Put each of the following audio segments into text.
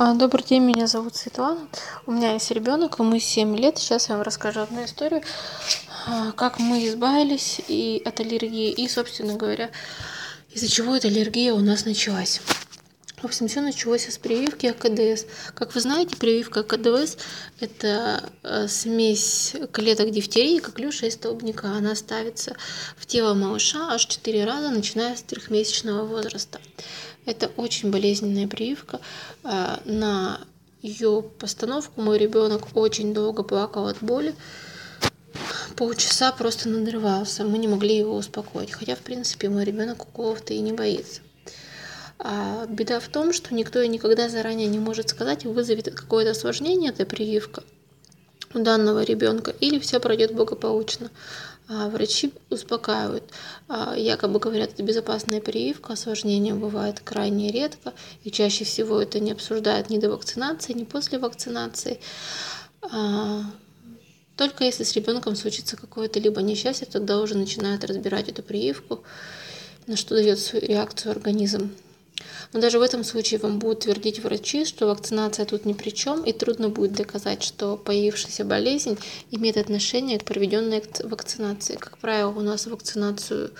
А, Добрый день, меня зовут Светлана. У меня есть ребенок, ему 7 лет. Сейчас я вам расскажу одну историю, а, как мы избавились и от аллергии, и, собственно говоря, из-за чего эта аллергия у нас началась. В общем, все началось с прививки АКДС. Как вы знаете, прививка АКДС – это э, смесь клеток дифтерии, коклюша и столбняка. Она ставится в тело малыша аж 4 раза, начиная с трехмесячного возраста. Это очень болезненная прививка. Э, на ее постановку мой ребенок очень долго плакал от боли. Полчаса просто надрывался. Мы не могли его успокоить. Хотя, в принципе, мой ребенок уколов-то и не боится. А беда в том, что никто и никогда заранее не может сказать, вызовет какое-то осложнение эта прививка у данного ребенка или все пройдет благополучно. А врачи успокаивают, а якобы говорят, это безопасная прививка, осложнения бывает крайне редко, и чаще всего это не обсуждают ни до вакцинации, ни после вакцинации. А, только если с ребенком случится какое-то либо несчастье, тогда уже начинают разбирать эту прививку, на что дает свою реакцию организм. Но даже в этом случае вам будут твердить врачи, что вакцинация тут ни при чем, и трудно будет доказать, что появившаяся болезнь имеет отношение к проведенной вакцинации. Как правило, у нас вакцинацию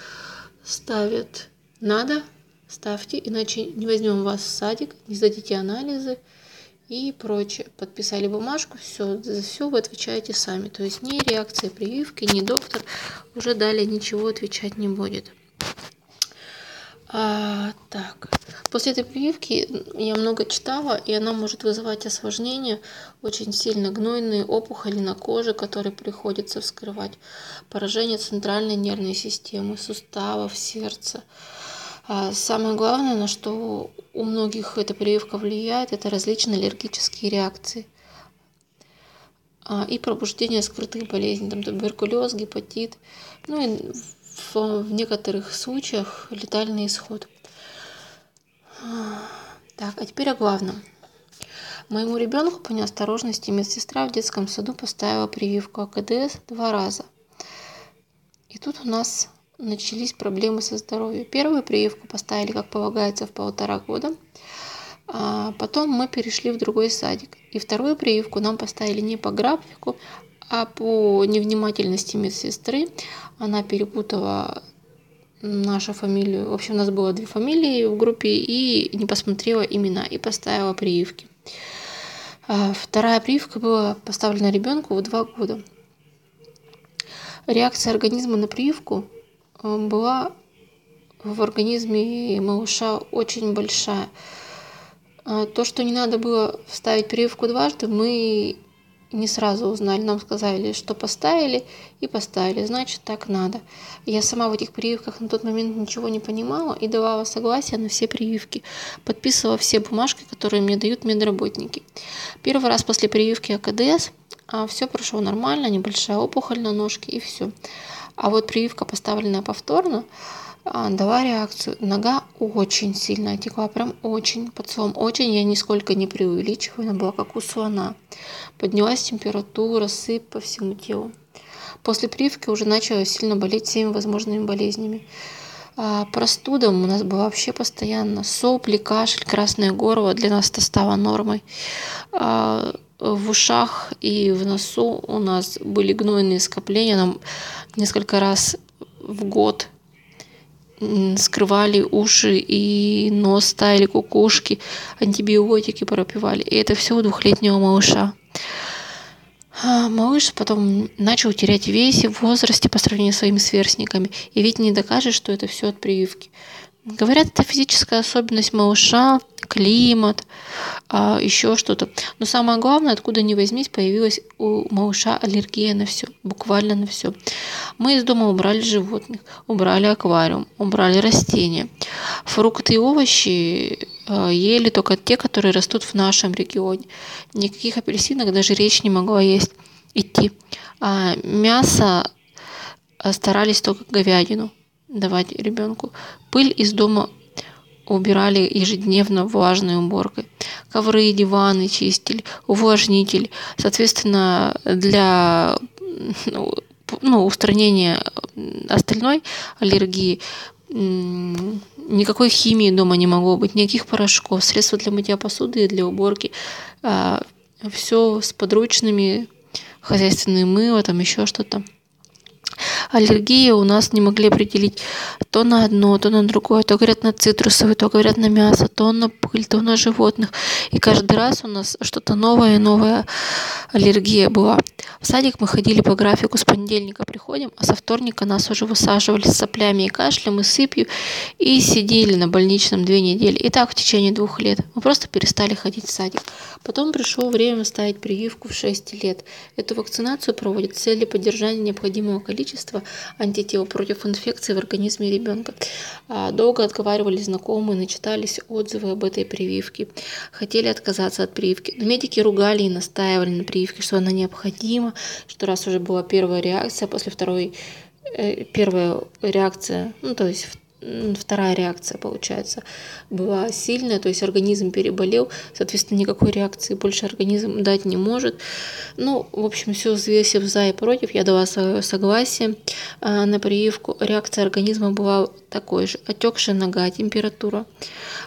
ставят надо, ставьте, иначе не возьмем вас в садик, не сдадите анализы и прочее. Подписали бумажку, все, за все вы отвечаете сами. То есть ни реакция прививки, ни доктор уже далее ничего отвечать не будет. А, так, после этой прививки я много читала, и она может вызывать осложнения, очень сильно гнойные опухоли на коже, которые приходится вскрывать, поражение центральной нервной системы, суставов, сердца. А самое главное, на что у многих эта прививка влияет, это различные аллергические реакции. А, и пробуждение скрытых болезней, там туберкулез, гепатит, ну и в, некоторых случаях летальный исход. Так, а теперь о главном. Моему ребенку по неосторожности медсестра в детском саду поставила прививку АКДС два раза. И тут у нас начались проблемы со здоровьем. Первую прививку поставили, как полагается, в полтора года. А потом мы перешли в другой садик. И вторую прививку нам поставили не по графику, а по невнимательности медсестры она перепутала нашу фамилию. В общем, у нас было две фамилии в группе и не посмотрела имена и поставила прививки. А вторая прививка была поставлена ребенку в два года. Реакция организма на прививку э, была в организме малыша очень большая. А то, что не надо было вставить прививку дважды, мы не сразу узнали, нам сказали, что поставили и поставили, значит так надо. Я сама в этих прививках на тот момент ничего не понимала и давала согласие на все прививки, подписывала все бумажки, которые мне дают медработники. Первый раз после прививки АКДС а все прошло нормально, небольшая опухоль на ножке и все. А вот прививка, поставленная повторно, дала реакцию. Нога очень сильно отекла, прям очень, под словом очень, я нисколько не преувеличиваю, она была как у слона. Поднялась температура, сыпь по всему телу. После прививки уже начала сильно болеть всеми возможными болезнями. А простуда у нас была вообще постоянно. Сопли, кашель, красное горло для нас это стало нормой. А в ушах и в носу у нас были гнойные скопления. Нам несколько раз в год скрывали уши и нос, ставили кукушки, антибиотики пропивали. И это все у двухлетнего малыша. А малыш потом начал терять вес в возрасте по сравнению с своими сверстниками. И ведь не докажешь, что это все от прививки. Говорят, это физическая особенность малыша, климат, а, еще что-то. Но самое главное, откуда ни возьмись, появилась у малыша аллергия на все, буквально на все. Мы из дома убрали животных, убрали аквариум, убрали растения. Фрукты и овощи а, ели только те, которые растут в нашем регионе. Никаких апельсинок даже речь не могла есть идти. А мясо а, старались только говядину давать ребенку. Пыль из дома убирали ежедневно влажной уборкой. Ковры, диваны чистили, увлажнитель. Соответственно, для ну, ну устранения остальной аллергии никакой химии дома не могло быть, никаких порошков, средства для мытья посуды и для уборки. А, все с подручными, хозяйственные мыло, там еще что-то аллергии у нас не могли определить то на одно, то на другое, то говорят на цитрусовые, то говорят на мясо, то на пыль, то на животных. И каждый раз у нас что-то новое и новая аллергия была. В садик мы ходили по графику, с понедельника приходим, а со вторника нас уже высаживали с соплями и кашлем, и сыпью, и сидели на больничном две недели. И так в течение двух лет. Мы просто перестали ходить в садик. Потом пришло время ставить прививку в 6 лет. Эту вакцинацию проводят с целью поддержания необходимого количества антител против инфекции в организме ребенка. А, долго отговаривали знакомые, начитались отзывы об этой прививке. Хотели отказаться от прививки. Но медики ругали и настаивали на прививке, что она необходима, что раз уже была первая реакция, после второй э, первая реакция, ну то есть вторая реакция, получается, была сильная, то есть организм переболел, соответственно, никакой реакции больше организм дать не может. Ну, в общем, все взвесив за и против, я дала свое согласие а, на прививку. Реакция организма была такой же, отекшая нога, температура.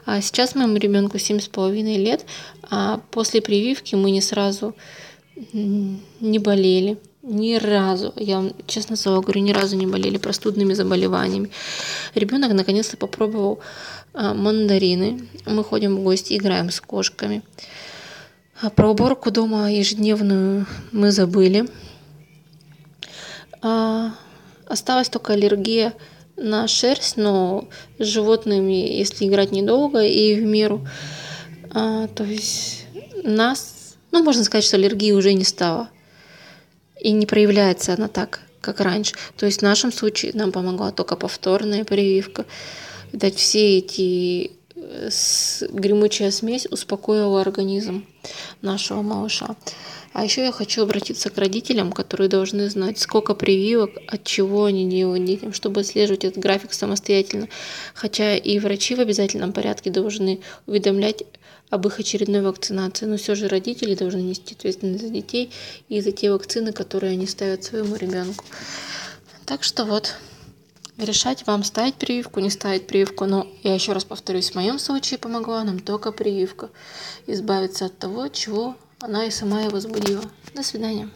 А сейчас моему ребенку 7,5 лет, а после прививки мы не сразу не болели. Ни разу, я вам честно слово говорю, ни разу не болели простудными заболеваниями. Ребенок наконец-то попробовал а, мандарины. Мы ходим в гости, играем с кошками. А про уборку дома ежедневную мы забыли. А, осталась только аллергия на шерсть, но с животными, если играть недолго и в меру, а, то есть нас, ну, можно сказать, что аллергии уже не стало и не проявляется она так, как раньше. То есть в нашем случае нам помогла только повторная прививка. Видать, все эти э, гремучая смесь успокоила организм нашего малыша. А еще я хочу обратиться к родителям, которые должны знать, сколько прививок, от чего они делают детям, чтобы отслеживать этот график самостоятельно. Хотя и врачи в обязательном порядке должны уведомлять об их очередной вакцинации, но все же родители должны нести ответственность за детей и за те вакцины, которые они ставят своему ребенку. Так что вот, решать вам ставить прививку, не ставить прививку. Но я еще раз повторюсь, в моем случае помогла нам только прививка. Избавиться от того, чего она и сама и возбудила. До свидания.